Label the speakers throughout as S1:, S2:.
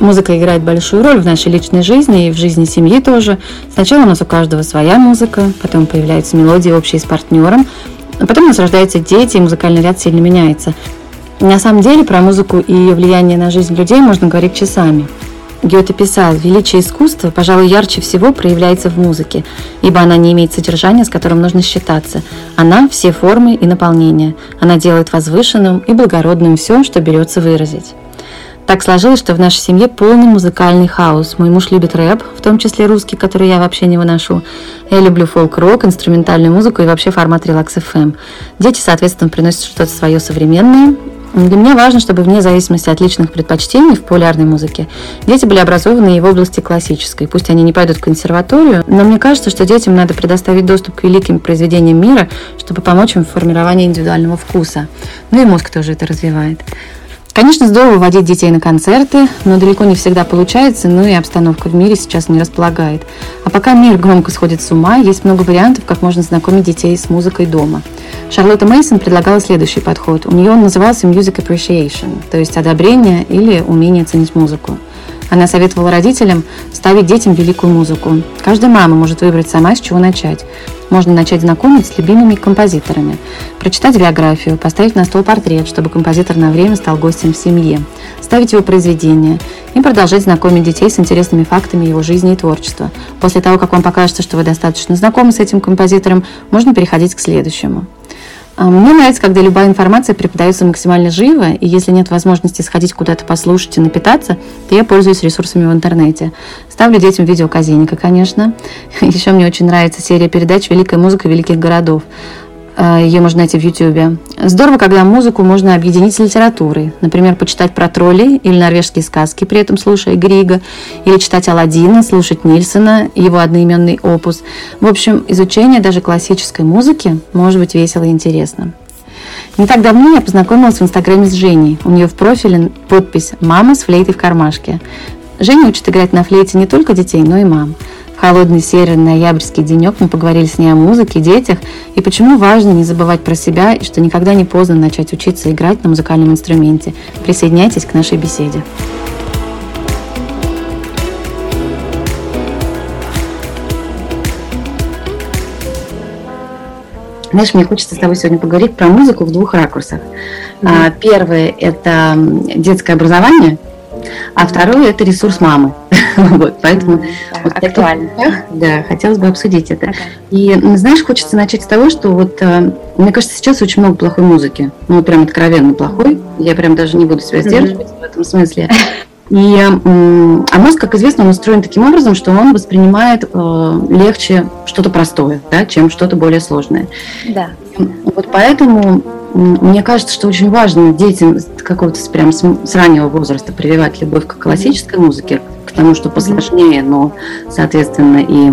S1: Музыка играет большую роль в нашей личной жизни и в жизни семьи тоже. Сначала у нас у каждого своя музыка, потом появляются мелодии общие с партнером, а потом у нас рождаются дети, и музыкальный ряд сильно меняется. На самом деле про музыку и ее влияние на жизнь людей можно говорить часами – Гёте писал, величие искусства, пожалуй, ярче всего проявляется в музыке, ибо она не имеет содержания, с которым нужно считаться. Она – все формы и наполнения. Она делает возвышенным и благородным все, что берется выразить. Так сложилось, что в нашей семье полный музыкальный хаос. Мой муж любит рэп, в том числе русский, который я вообще не выношу. Я люблю фолк-рок, инструментальную музыку и вообще формат релакс FM. Дети, соответственно, приносят что-то свое современное, для меня важно, чтобы вне зависимости от личных предпочтений в популярной музыке дети были образованы и в области классической. Пусть они не пойдут в консерваторию, но мне кажется, что детям надо предоставить доступ к великим произведениям мира, чтобы помочь им в формировании индивидуального вкуса. Ну и мозг тоже это развивает. Конечно, здорово водить детей на концерты, но далеко не всегда получается, ну и обстановка в мире сейчас не располагает. А пока мир громко сходит с ума, есть много вариантов, как можно знакомить детей с музыкой дома. Шарлотта Мейсон предлагала следующий подход. У нее он назывался Music Appreciation, то есть одобрение или умение ценить музыку. Она советовала родителям ставить детям великую музыку. Каждая мама может выбрать сама, с чего начать. Можно начать знакомить с любимыми композиторами, прочитать биографию, поставить на стол портрет, чтобы композитор на время стал гостем в семье, ставить его произведения и продолжать знакомить детей с интересными фактами его жизни и творчества. После того, как вам покажется, что вы достаточно знакомы с этим композитором, можно переходить к следующему. А, мне нравится, когда любая информация преподается максимально живо, и если нет возможности сходить куда-то послушать и напитаться, то я пользуюсь ресурсами в интернете. Ставлю детям видео Казиника, конечно. Еще мне очень нравится серия передач «Великая музыка великих городов». Э, Ее можно найти в YouTube. Здорово, когда музыку можно объединить с литературой. Например, почитать про троллей или норвежские сказки, при этом слушая Грига, или читать Алладина, слушать Нильсона, его одноименный опус. В общем, изучение даже классической музыки может быть весело и интересно. Не так давно я познакомилась в Инстаграме с Женей. У нее в профиле подпись «Мама с флейтой в кармашке». Женя учит играть на флейте не только детей, но и мам холодный серый ноябрьский денек мы поговорили с ней о музыке, детях и почему важно не забывать про себя и что никогда не поздно начать учиться играть на музыкальном инструменте. Присоединяйтесь к нашей беседе. Знаешь, мне хочется с тобой сегодня поговорить про музыку в двух ракурсах. Mm-hmm. Первое – это детское образование – а второе – это ресурс мамы. вот, поэтому да, вот актуально. да, хотелось бы обсудить это. Ага. И, знаешь, хочется начать с того, что вот, э, мне кажется, сейчас очень много плохой музыки. Ну, прям откровенно плохой. Я прям даже не буду себя сдерживать в этом смысле. И, а мозг, как известно, он устроен таким образом, что он воспринимает э, легче что-то простое, да, чем что-то более сложное. Да. Вот поэтому мне кажется, что очень важно детям какого-то прям с раннего возраста прививать любовь к классической музыке, к тому, что посложнее, но, соответственно, и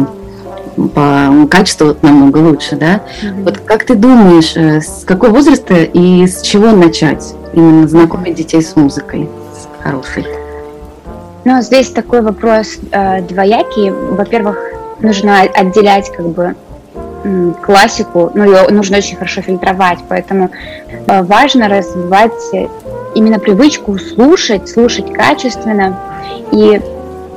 S1: по качеству намного лучше, да? Mm-hmm. Вот как ты думаешь, э, с какого возраста и с чего начать именно знакомить детей с музыкой с хорошей?
S2: Ну, здесь такой вопрос э, двоякий. Во-первых, нужно отделять как бы классику, ну, ее нужно очень хорошо фильтровать, поэтому э, важно развивать именно привычку слушать, слушать качественно. И,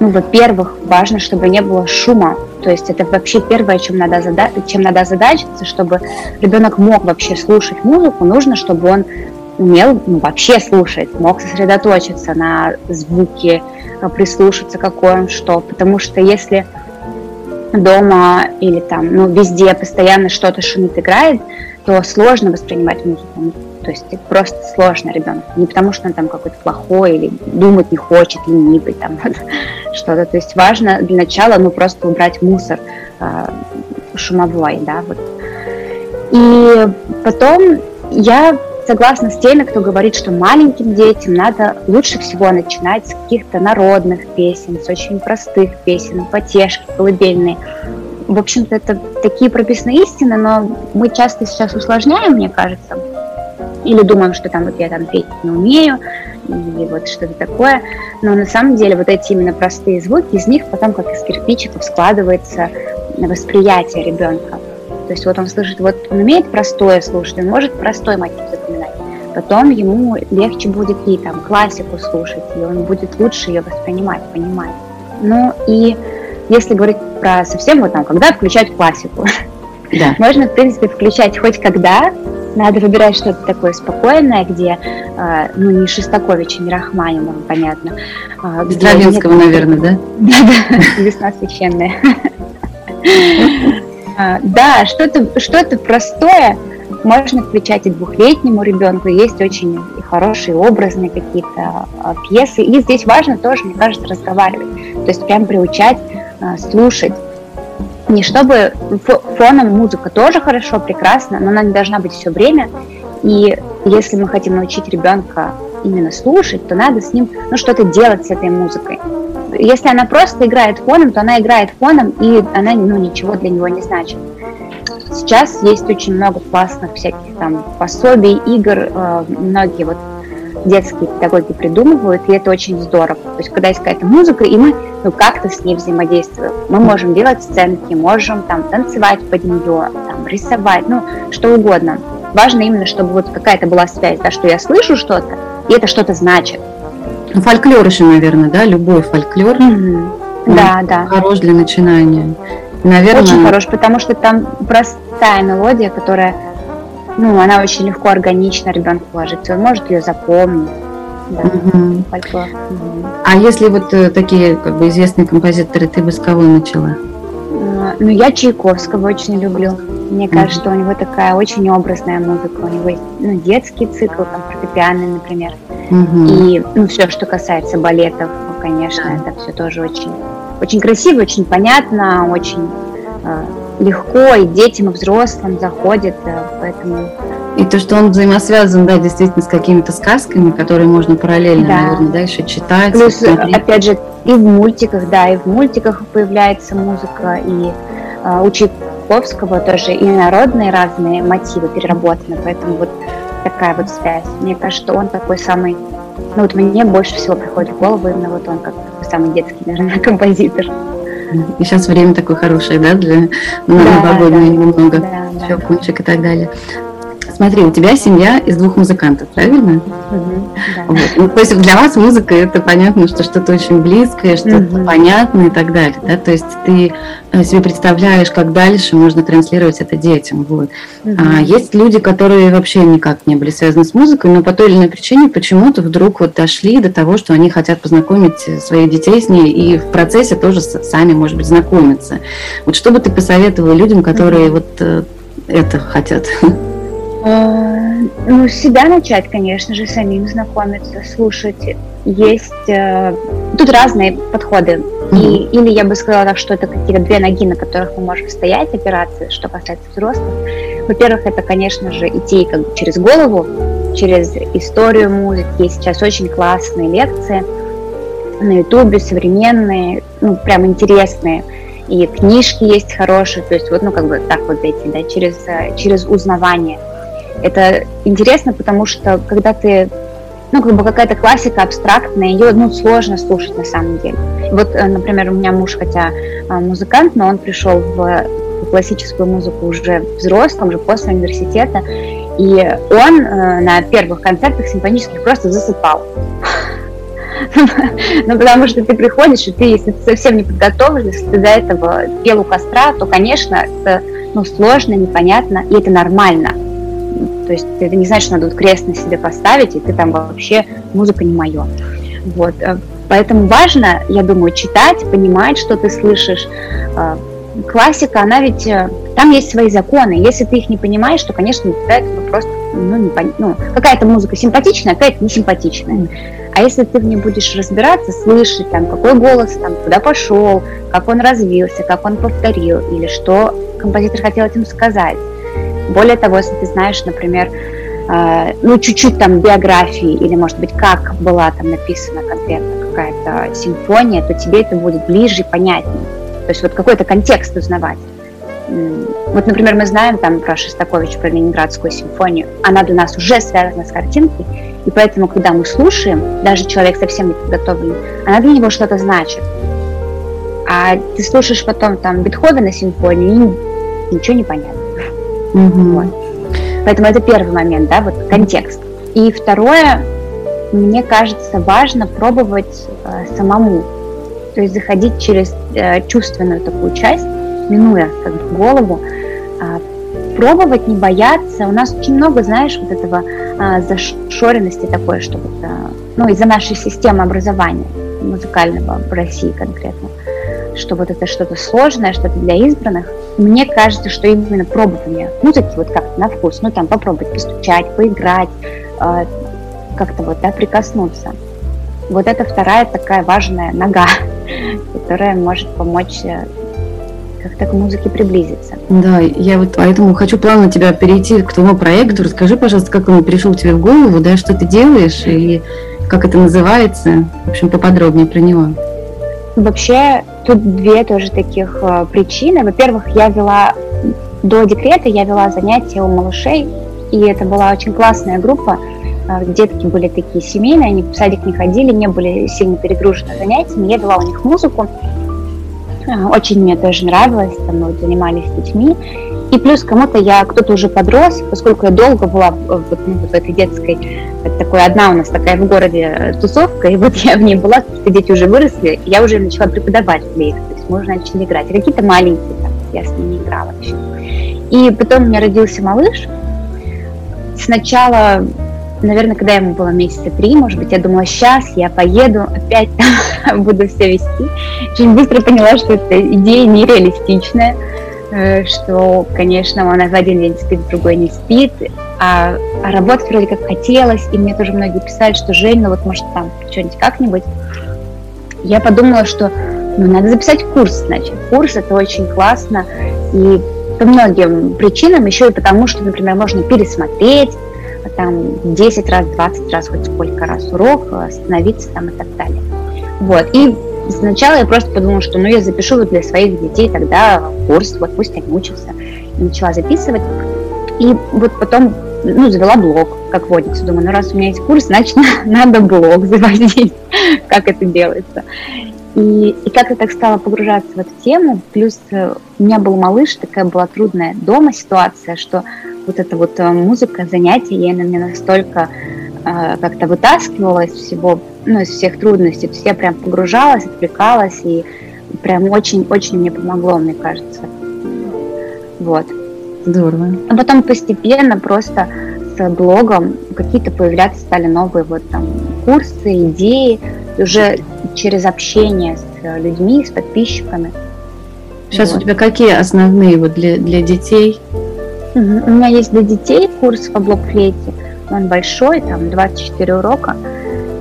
S2: ну, во-первых, важно, чтобы не было шума. То есть это вообще первое, чем надо, зада- чем надо задачиться, чтобы ребенок мог вообще слушать музыку, нужно, чтобы он умел ну, вообще слушать, мог сосредоточиться на звуке, э, прислушаться, какой он что. Потому что если дома или там, ну, везде постоянно что-то шумит, играет, то сложно воспринимать музыку. Ну, то есть просто сложно ребенку. Не потому, что он там какой-то плохой или думать не хочет, ленивый, там вот, что-то. То есть важно для начала, ну, просто убрать мусор э, шумовой, да, вот. И потом я согласна с теми, кто говорит, что маленьким детям надо лучше всего начинать с каких-то народных песен, с очень простых песен, потешки, колыбельные. В общем-то, это такие прописные истины, но мы часто сейчас усложняем, мне кажется, или думаем, что там вот я там петь не умею, и вот что-то такое. Но на самом деле вот эти именно простые звуки, из них потом как из кирпичиков складывается восприятие ребенка. То есть вот он слышит, вот он умеет простое слушать, он может простой мотив запоминать. Потом ему легче будет и там классику слушать, и он будет лучше ее воспринимать, понимать. Ну и если говорить про совсем вот там, когда включать классику, да. можно, в принципе, включать хоть когда, надо выбирать что-то такое спокойное, где, э, ну, не Шестаковича, не Рахманинова, понятно.
S1: А, Стравинского, нет... наверное, да?
S2: Да-да, весна священная. А, да, что-то что простое можно включать и двухлетнему ребенку. Есть очень хорошие образные какие-то а, пьесы. И здесь важно тоже, мне кажется, разговаривать. То есть прям приучать слушать не чтобы фоном музыка тоже хорошо, прекрасно, но она не должна быть все время. И если мы хотим научить ребенка именно слушать, то надо с ним ну, что-то делать с этой музыкой. Если она просто играет фоном, то она играет фоном, и она ну, ничего для него не значит. Сейчас есть очень много классных всяких там пособий, игр, э, многие вот детские педагоги придумывают, и это очень здорово. То есть, когда есть какая-то музыка, и мы ну, как-то с ней взаимодействуем. Мы можем делать сценки, можем там танцевать под нее, там, рисовать, ну, что угодно. Важно именно, чтобы вот какая-то была связь, да, что я слышу что-то, и это что-то значит.
S1: Ну, фольклор еще, наверное, да, любой фольклор. Mm-hmm.
S2: Да, да.
S1: Хорош для начинания. Наверное...
S2: Очень хорош, потому что там простая мелодия, которая ну, она очень легко, органично ребенку ложится, он может ее запомнить. Да, угу.
S1: Угу. А если вот э, такие как бы известные композиторы, ты бы с кого начала?
S2: Ну, я Чайковского очень люблю. Мне кажется, что у него такая очень образная музыка. У него есть ну, детский цикл, там, фортепианный, например. Угу. И ну, все, что касается балетов, ну, конечно, это все тоже очень, очень красиво, очень понятно, очень э, легко и детям, и взрослым заходит, э, поэтому...
S1: И то, что он взаимосвязан, да, действительно, с какими-то сказками, которые можно параллельно, да. наверное, да, еще читать.
S2: Плюс, смотреть. опять же, и в мультиках, да, и в мультиках появляется музыка, и э, у Чайковского тоже и народные разные мотивы переработаны, поэтому вот такая вот связь. Мне кажется, что он такой самый, ну вот мне больше всего приходит в голову именно вот он как самый детский, наверное, композитор.
S1: И сейчас время такое хорошее, да, для да, новогоднего да, немного, да, щелкунчик да. и так далее. Смотри, у тебя семья из двух музыкантов, правильно? Угу, да. вот. ну, то есть для вас музыка это понятно, что что-то очень близкое, что-то угу. понятное и так далее. Да? То есть ты э, себе представляешь, как дальше можно транслировать это детям. Вот. Угу. А есть люди, которые вообще никак не были связаны с музыкой, но по той или иной причине почему-то вдруг вот дошли до того, что они хотят познакомить своих детей с ней и в процессе тоже сами, может быть, знакомиться. Вот что бы ты посоветовала людям, которые угу. вот э, это хотят?
S2: А, ну, себя начать, конечно же, самим знакомиться, слушать. Есть э, тут разные подходы. И, или я бы сказала так, что это какие-то две ноги, на которых мы можем стоять, операции, что касается взрослых. Во-первых, это, конечно же, идти как бы через голову, через историю музыки. Есть сейчас очень классные лекции на ютубе, современные, ну, прям интересные. И книжки есть хорошие, то есть вот, ну, как бы так вот зайти, да, через, э, через узнавание – это интересно, потому что когда ты, ну, как бы какая-то классика абстрактная, ее, ну, сложно слушать на самом деле. Вот, э, например, у меня муж, хотя а, музыкант, но он пришел в классическую музыку уже взрослым, уже после университета, и он э, на первых концертах симфонических просто засыпал. Ну, потому что ты приходишь, и ты, если ты совсем не подготовлен, если ты до этого пел у костра, то, конечно, это ну, сложно, непонятно, и это нормально. То есть это не значит, что надо вот крест на себе поставить, и ты там вообще музыка не мое. Вот. Э, поэтому важно, я думаю, читать, понимать, что ты слышишь. Э, классика, она ведь... Э, там есть свои законы. Если ты их не понимаешь, то, конечно, тебя это просто... Ну, не пон... ну, какая-то музыка симпатичная, какая-то несимпатичная. А если ты в ней будешь разбираться, слышать, там, какой голос там, куда пошел, как он развился, как он повторил, или что композитор хотел этим сказать, более того, если ты знаешь, например, э, ну, чуть-чуть там биографии, или, может быть, как была там написана конкретно какая-то симфония, то тебе это будет ближе и понятнее. То есть вот какой-то контекст узнавать. Вот, например, мы знаем там про Шостакович, про Ленинградскую симфонию. Она для нас уже связана с картинкой, и поэтому, когда мы слушаем, даже человек совсем не подготовленный, она для него что-то значит. А ты слушаешь потом там Бетховена симфонию, и ничего не понятно. Угу. Вот. Поэтому это первый момент, да, вот контекст. И второе, мне кажется, важно пробовать э, самому. То есть заходить через э, чувственную такую часть, минуя как бы голову, э, пробовать, не бояться. У нас очень много, знаешь, вот этого э, зашоренности такой, что вот, э, ну, из-за нашей системы образования музыкального в России конкретно. Э, что вот это что-то сложное, что-то для избранных. Мне кажется, что именно пробование музыки, вот как на вкус, ну там попробовать постучать, поиграть, э, как-то вот, да, прикоснуться. Вот это вторая такая важная нога, которая может помочь э, как-то к музыке приблизиться.
S1: Да, я вот поэтому хочу плавно тебя перейти к твоему проекту. Расскажи, пожалуйста, как он пришел тебе в голову, да, что ты делаешь и как это называется. В общем, поподробнее про него.
S2: Вообще, тут две тоже таких э, причины. Во-первых, я вела до декрета, я вела занятия у малышей, и это была очень классная группа. Э, детки были такие семейные, они в садик не ходили, не были сильно перегружены занятиями. Я вела у них музыку. Э, очень мне тоже нравилось, там мы занимались с детьми. И плюс кому-то я, кто-то уже подрос, поскольку я долго была вот, ну, вот в этой детской, такой одна у нас такая в городе тусовка, и вот я в ней была, какие-то дети уже выросли, я уже начала преподавать флейт, то есть мы уже начали играть. И какие-то маленькие, там, я с ними играла еще. И потом у меня родился малыш. Сначала, наверное, когда ему было месяца три, может быть, я думала, сейчас я поеду, опять там буду все вести. Очень быстро поняла, что эта идея нереалистичная Э, что, конечно, он в один день спит, другой не спит, а, а работать вроде как хотелось, и мне тоже многие писали, что Жень, ну вот может там что-нибудь как-нибудь. Я подумала, что ну, надо записать курс, значит. Курс это очень классно, и по многим причинам, еще и потому, что, например, можно пересмотреть, там 10 раз, 20 раз, хоть сколько раз урок, остановиться там и так далее. Вот, и Сначала я просто подумала, что ну я запишу вот для своих детей тогда курс, вот пусть они учатся. И начала записывать. И вот потом ну, завела блог, как водится. Думаю, ну раз у меня есть курс, значит надо блог заводить, как это делается. И, и как-то так стала погружаться в эту тему. Плюс э, у меня был малыш, такая была трудная дома ситуация, что вот эта вот э, музыка, занятия, я на меня настолько э, как-то вытаскивала из всего ну, из всех трудностей. То есть я прям погружалась, отвлекалась, и прям очень-очень мне помогло, мне кажется. Вот.
S1: Здорово.
S2: А потом постепенно просто с блогом какие-то появляться стали новые вот там курсы, идеи, уже через общение с людьми, с подписчиками.
S1: Сейчас вот. у тебя какие основные вот для, для детей?
S2: У меня есть для детей курс по блок-флейте. Он большой, там 24 урока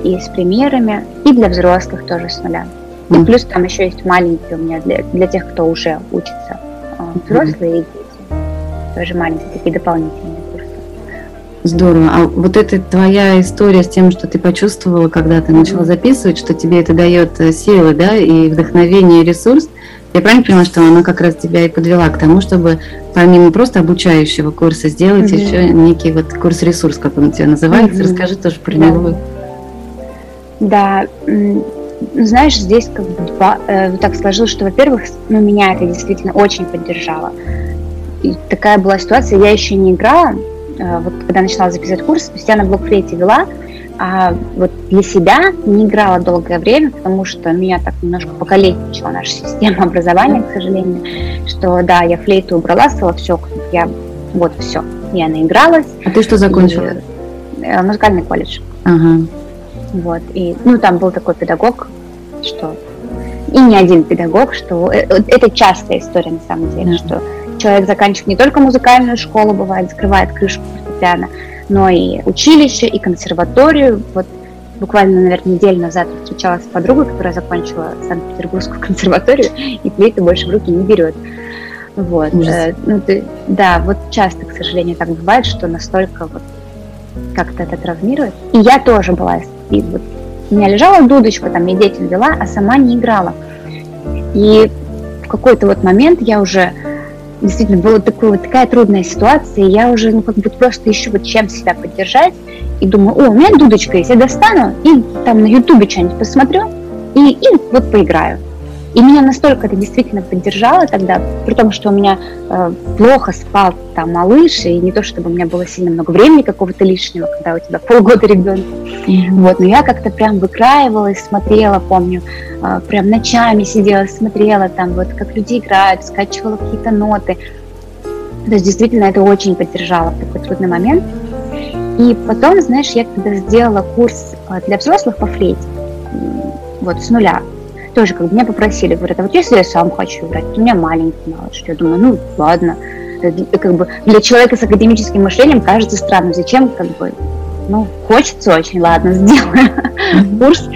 S2: и с примерами, и для взрослых тоже с нуля. И плюс там еще есть маленькие у меня для, для тех, кто уже учится, а, взрослые и дети. Тоже маленькие такие дополнительные курсы.
S1: Здорово. А вот эта твоя история с тем, что ты почувствовала, когда ты начала записывать, что тебе это дает э, силы, да, и вдохновение, и ресурс, я правильно поняла, что она как раз тебя и подвела к тому, чтобы помимо просто обучающего курса сделать mm-hmm. еще некий вот курс-ресурс, как он у тебя называется. Mm-hmm. Расскажи тоже про да. него.
S2: Да, знаешь, здесь как бы два, э, так сложилось, что, во-первых, ну, меня это действительно очень поддержало. И такая была ситуация, я еще не играла, э, вот когда начала записывать курс, то есть я на блокфлейте вела, а вот для себя не играла долгое время, потому что меня так немножко покалечила наша система образования, к сожалению, что да, я флейту убрала, сказала, все, я вот все, я наигралась.
S1: А ты что закончила?
S2: И, э, музыкальный колледж.
S1: Ага.
S2: Вот. И, ну, там был такой педагог, что... И не один педагог, что... Э, это частая история, на самом деле, mm что человек заканчивает не только музыкальную школу, бывает, закрывает крышку фортепиано, но и училище, и консерваторию. Вот буквально, наверное, неделю назад встречалась с подругой, которая закончила Санкт-Петербургскую консерваторию, и флейту больше в руки не берет. Вот. Э, ну, ты, да, вот часто, к сожалению, так бывает, что настолько вот как-то это травмирует. И я тоже была, и вот у меня лежала дудочка, там я детям вела, а сама не играла. И в какой-то вот момент я уже действительно была такой, вот такая трудная ситуация, и я уже ну, как бы просто ищу вот чем себя поддержать, и думаю, о, у меня дудочка есть, я достану и там на ютубе что-нибудь посмотрю, и, и вот поиграю. И меня настолько это действительно поддержало тогда, при том, что у меня э, плохо спал там малыш, и не то, чтобы у меня было сильно много времени какого-то лишнего, когда у тебя полгода ребенка. Mm-hmm. Вот, но я как-то прям выкраивалась, смотрела, помню, э, прям ночами сидела, смотрела там, вот как люди играют, скачивала какие-то ноты. То есть действительно это очень поддержало в такой трудный момент. И потом, знаешь, я когда сделала курс э, для взрослых по флейте, вот с нуля, тоже как бы меня попросили, говорят, а вот если я сам хочу играть, у меня маленький малыш, я думаю, ну ладно, как бы для человека с академическим мышлением кажется странным, зачем как бы, ну, хочется очень, ладно, сделаю курс.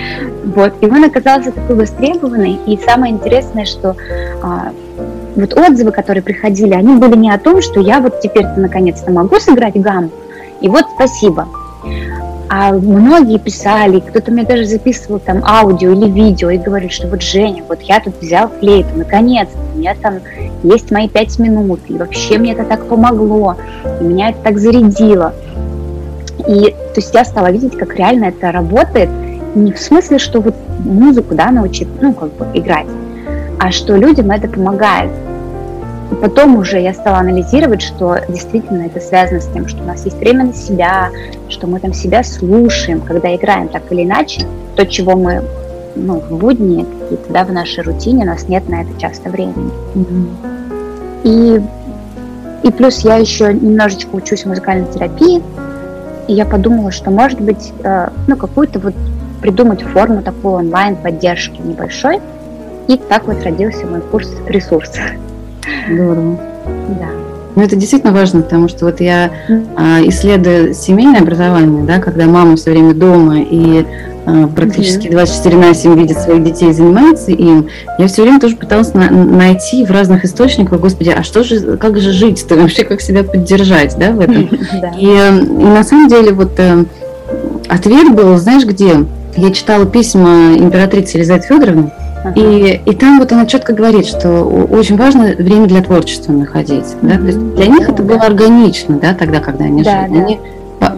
S2: Вот, и он оказался такой востребованный, и самое интересное, что а, вот отзывы, которые приходили, они были не о том, что я вот теперь-то наконец-то могу сыграть гамму, и вот спасибо, а многие писали, кто-то мне даже записывал там аудио или видео и говорит, что вот Женя, вот я тут взял флейту, наконец-то, у меня там есть мои пять минут, и вообще мне это так помогло, и меня это так зарядило. И то есть я стала видеть, как реально это работает, не в смысле, что вот музыку, да, научить, ну, как бы играть, а что людям это помогает. Потом уже я стала анализировать, что действительно это связано с тем, что у нас есть время на себя, что мы там себя слушаем, когда играем так или иначе. То, чего мы ну, в будни, какие-то, да, в нашей рутине, у нас нет на это часто времени. Mm-hmm. И, и плюс я еще немножечко учусь в музыкальной терапии, и я подумала, что, может быть, э, ну, какую-то вот придумать форму такой онлайн-поддержки небольшой. И так вот родился мой курс ресурсов.
S1: Здорово. Да. Ну, это действительно важно, потому что вот я а, исследую семейное образование, да, когда мама все время дома и а, практически 24 на 7 видит своих детей и занимается им, я все время тоже пыталась на, найти в разных источниках, господи, а что же, как же жить-то вообще, как себя поддержать, да, в этом. И, и на самом деле вот э, ответ был, знаешь, где? Я читала письма императрицы Елизаветы Федоровны, и, и там вот она четко говорит, что очень важно время для творчества находить. Да? То есть для них это было органично, да, тогда, когда они да, жили. Да. Они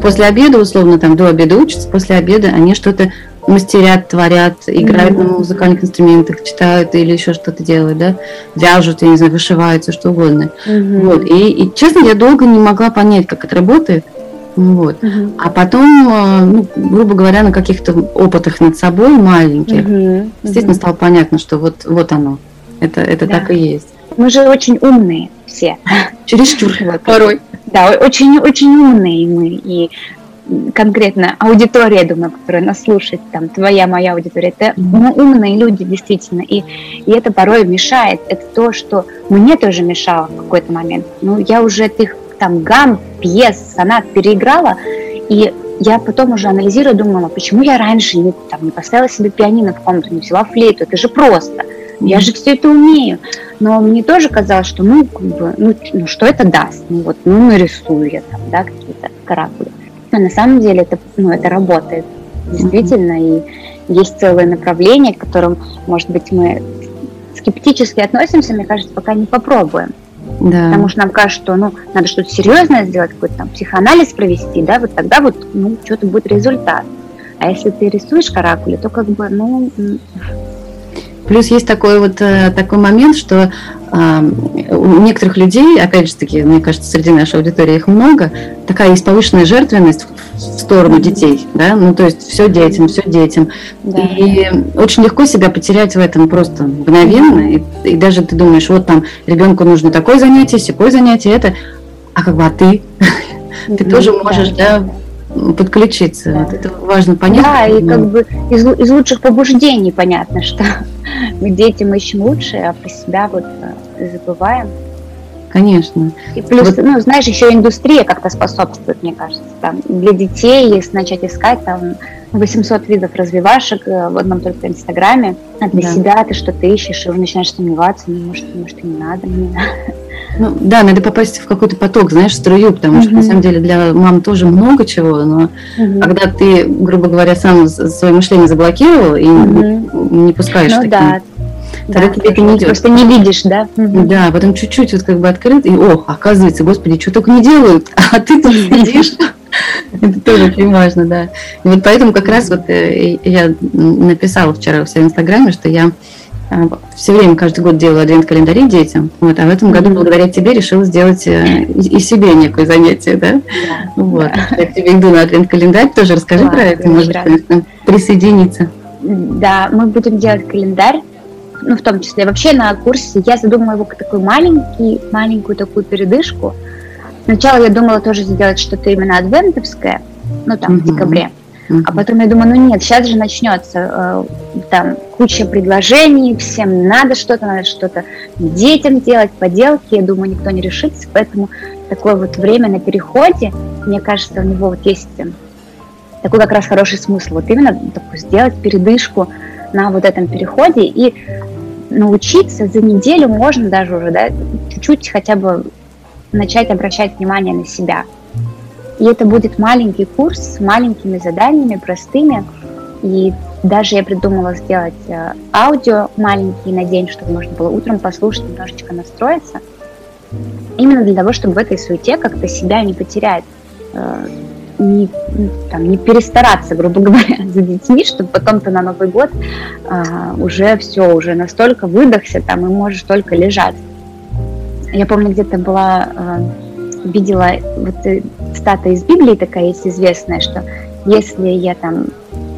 S1: после обеда, условно, там до обеда учатся, после обеда они что-то мастерят, творят, играют mm-hmm. на музыкальных инструментах, читают или еще что-то делают, да, вяжут, я не знаю, вышивают, все что угодно. Mm-hmm. Вот. И, и, честно, я долго не могла понять, как это работает. Вот. Угу. А потом, э, ну, грубо говоря, на каких-то опытах над собой маленьких, угу. естественно, стало понятно, что вот, вот оно. Это, это да. так и есть.
S2: Мы же очень умные все.
S1: Чересчур порой.
S2: Да, очень, очень умные мы. И конкретно аудитория, думаю, которая нас слушает, там, твоя, моя аудитория, это ну, умные люди, действительно, и, и это порой мешает. Это то, что мне тоже мешало в какой-то момент. Ну, я уже этих там гам, пьес, сонат переиграла, и я потом уже анализирую, думала, почему я раньше не, там, не поставила себе пианино в комнату, не взяла флейту, это же просто. Я же все это умею. Но мне тоже казалось, что ну, как бы, ну, ну что это даст? Ну вот, ну нарисую я там, да, какие-то каракули. Но на самом деле это, ну, это работает действительно, и есть целое направление, к которым, может быть, мы скептически относимся, мне кажется, пока не попробуем. Да. Потому что нам кажется, что ну, надо что-то серьезное сделать, какой-то там психоанализ провести, да, вот тогда вот ну, что-то будет результат. А если ты рисуешь каракули, то как бы, ну,
S1: Плюс есть такой вот э, такой момент, что у некоторых людей, опять же таки, мне кажется, среди нашей аудитории их много, такая есть повышенная жертвенность в сторону детей, да, ну то есть все детям, все детям. Да. И очень легко себя потерять в этом просто мгновенно, и, и даже ты думаешь, вот там ребенку нужно такое занятие, секое занятие, это, а как бы, а ты? Ты тоже можешь, да, подключиться. Да. Вот это важно понять.
S2: Да, и как бы из, из лучших побуждений понятно, что мы детям ищем лучшее, а про себя вот э, забываем.
S1: Конечно.
S2: И плюс, вот. ну, знаешь, еще индустрия как-то способствует, мне кажется. Там, для детей, если начать искать, там 800 видов развивашек э, в одном только Инстаграме, а для да. себя ты что-то ищешь, и уже начинаешь сомневаться, ну, может, может, и не надо мне.
S1: Ну, да, надо попасть в какой-то поток, знаешь, струю, потому угу. что на самом деле для мам тоже много чего, но угу. когда ты, грубо говоря, сам свое мышление заблокировал и угу. не пускаешь. Ну
S2: да,
S1: Тогда да, тебе это не идет.
S2: Просто не видишь, да?
S1: Да, а потом чуть-чуть вот как бы открыт, и ох, оказывается, господи, что только не делают, а ты тут сидишь. Это тоже очень важно, да. И вот поэтому как раз вот э, я написала вчера в своем инстаграме, что я все время, каждый год делаю адвент-календари детям, вот, а в этом году благодаря тебе решила сделать э, и себе некое занятие, да? да вот. Да. Я к тебе иду на адвент-календарь, тоже расскажи про это, может, присоединиться.
S2: Да, мы будем делать календарь ну, в том числе. Вообще на курсе я задумала его как такой маленький, маленькую такую передышку. Сначала я думала тоже сделать что-то именно адвентовское, ну, там, в декабре. Mm-hmm. А потом я думаю, ну нет, сейчас же начнется э, там куча предложений, всем надо что-то, надо что-то детям делать, поделки. Я думаю, никто не решится, поэтому такое вот время на переходе, мне кажется, у него вот есть такой как раз хороший смысл. Вот именно такой сделать передышку на вот этом переходе и научиться за неделю можно даже уже, да, чуть-чуть хотя бы начать обращать внимание на себя. И это будет маленький курс с маленькими заданиями, простыми. И даже я придумала сделать э, аудио маленький на день, чтобы можно было утром послушать, немножечко настроиться. Именно для того, чтобы в этой суете как-то себя не потерять, э, не, там, не перестараться, грубо говоря, за детьми, чтобы потом-то на Новый год а, уже все, уже настолько выдохся там и можешь только лежать. Я помню, где-то была, а, видела вот э, стата из Библии такая есть известная, что если я там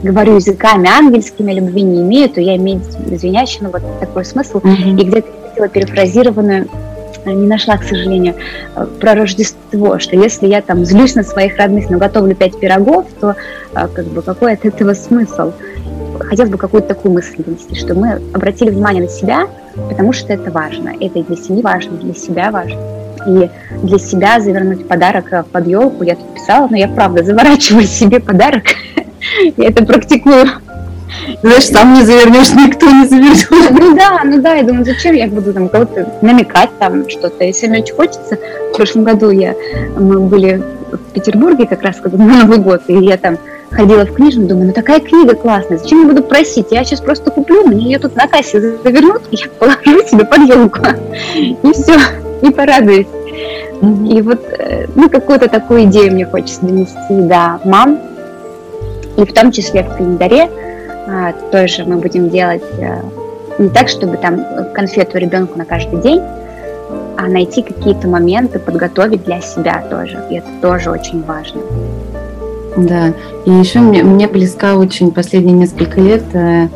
S2: говорю языками ангельскими, любви не имею, то я имею звенящий, ну вот такой смысл. Mm-hmm. И где-то видела перефразированную не нашла, к сожалению, э, про Рождество, что если я там злюсь на своих родных, но готовлю пять пирогов, то э, как бы какой от этого смысл? Хотелось бы какую-то такую мысль донести, что мы обратили внимание на себя, потому что это важно. Это и для семьи важно, и для себя важно. И для себя завернуть подарок под елку, я тут писала, но я правда заворачиваю себе подарок, я это практикую
S1: знаешь, сам не завернешь, никто не завернет.
S2: Ну да, ну да, я думаю, зачем я буду там кого-то намекать там что-то. Если мне очень хочется, в прошлом году я, мы были в Петербурге как раз когда на Новый год, и я там ходила в книжную, думаю, ну такая книга классная, зачем я буду просить? Я сейчас просто куплю, мне ее тут на кассе завернут, и я положу себе под елку. И все, и порадуюсь. И вот, э, ну, какую-то такую идею мне хочется донести, да, мам, и в том числе в календаре, а, тоже мы будем делать э, не так, чтобы там конфету ребенку на каждый день, а найти какие-то моменты, подготовить для себя тоже. И это тоже очень важно.
S1: Да, и еще мне, мне близка очень последние несколько лет э,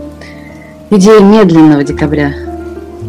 S1: идея медленного декабря.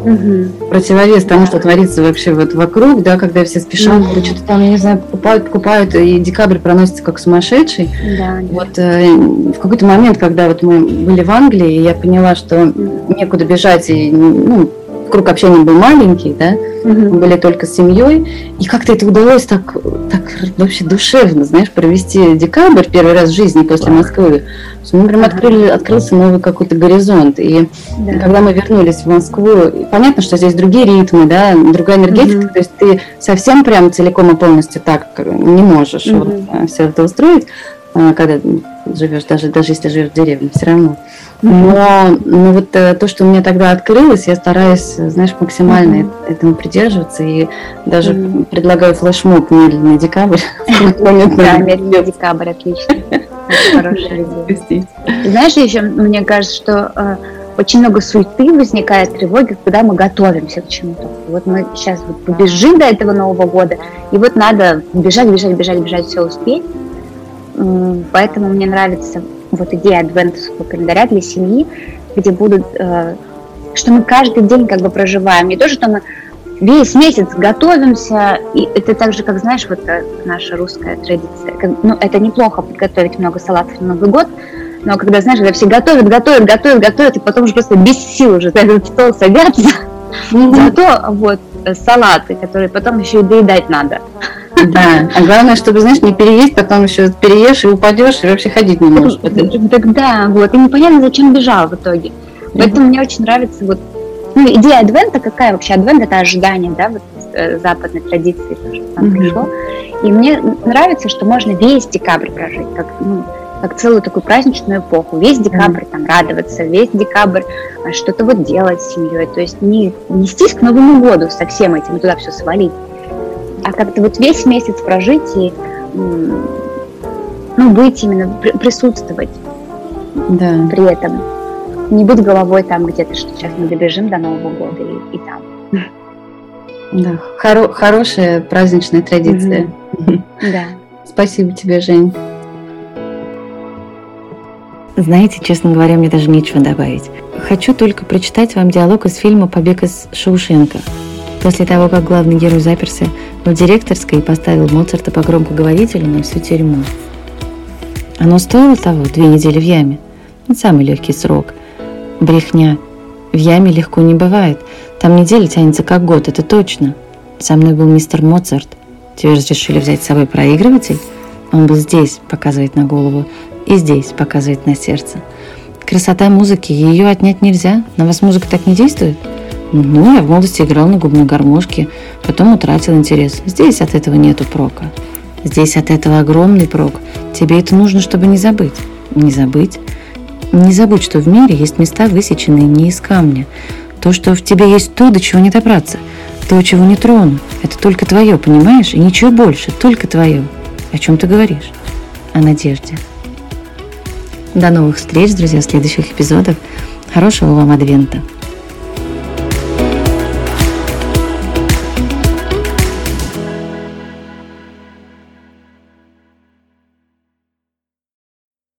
S1: Угу. Противовес тому, что творится вообще вот вокруг, да, когда все спешат, угу. что-то там, я не знаю, покупают, покупают, и декабрь проносится как сумасшедший. Да, вот э, в какой-то момент, когда вот мы были в Англии, я поняла, что некуда бежать, и ну, круг общения был маленький, да, угу. мы были только с семьей, и как-то это удалось так, так вообще душевно, знаешь, провести декабрь первый раз в жизни после Москвы. Мы прям открыли, открылся новый какой-то горизонт. И да. когда мы вернулись в Москву, понятно, что здесь другие ритмы, да, другая энергетика, угу. то есть ты совсем прям целиком и полностью так не можешь угу. вот, а, все это устроить, когда живешь, даже, даже если живешь в деревне, все равно. Но, но вот э, то, что у меня тогда открылось, я стараюсь, знаешь, максимально mm-hmm. этому придерживаться и даже mm-hmm. предлагаю флешмоб «Медленный декабрь».
S2: Да, «Медленный декабрь», отлично. Хорошая идея. Знаешь, еще мне кажется, что э, очень много суеты возникает, тревоги, когда мы готовимся к чему-то. Вот мы сейчас вот побежим до этого Нового года, и вот надо бежать, бежать, бежать, бежать, все успеть. Поэтому мне нравится вот идея адвентовского календаря для семьи, где будут, э, что мы каждый день как бы проживаем. Не то, что мы весь месяц готовимся, и это так же, как, знаешь, вот э, наша русская традиция. Ну, это неплохо подготовить много салатов на Новый год, но когда, знаешь, когда все готовят, готовят, готовят, готовят, и потом уже просто без сил уже за этот стол садятся, зато вот салаты, которые потом еще и доедать надо.
S1: Да, а главное, чтобы, знаешь, не переесть, потом еще переешь и упадешь, и вообще ходить не можешь.
S2: Так, да, вот, и непонятно, зачем бежал в итоге. Поэтому мне очень нравится вот, ну, идея адвента какая вообще? Адвент – это ожидание, да, вот э, западной традиции тоже нам mm-hmm. пришло. И мне нравится, что можно весь декабрь прожить, как, ну, как целую такую праздничную эпоху. Весь декабрь mm-hmm. там радоваться, весь декабрь а, что-то вот делать с семьей. То есть не нестись к Новому году со всем этим и туда все свалить, а как-то вот весь месяц прожить и ну, быть именно, присутствовать да. при этом. Не быть головой там где-то, что сейчас мы добежим до Нового года и, и там.
S1: Да, хоро- хорошая праздничная традиция.
S2: Да.
S1: Спасибо тебе, Жень. Знаете, честно говоря, мне даже нечего добавить. Хочу только прочитать вам диалог из фильма «Побег из Шаушенко». После того, как главный герой заперся в директорской и поставил Моцарта по громкоговорителю на всю тюрьму. Оно стоило того, две недели в яме. Не самый легкий срок. Брехня. В яме легко не бывает. Там неделя тянется как год, это точно. Со мной был мистер Моцарт. Тебе разрешили взять с собой проигрыватель? Он был здесь, показывает на голову, и здесь, показывает на сердце. Красота музыки, ее отнять нельзя. На вас музыка так не действует? Ну, я в молодости играл на губной гармошке, потом утратил интерес. Здесь от этого нету прока. Здесь от этого огромный прок. Тебе это нужно, чтобы не забыть. Не забыть? Не забудь, что в мире есть места, высеченные не из камня. То, что в тебе есть то, до чего не добраться. То, чего не трону. Это только твое, понимаешь? И ничего больше, только твое. О чем ты говоришь? О надежде. До новых встреч, друзья, в следующих эпизодах. Хорошего вам адвента.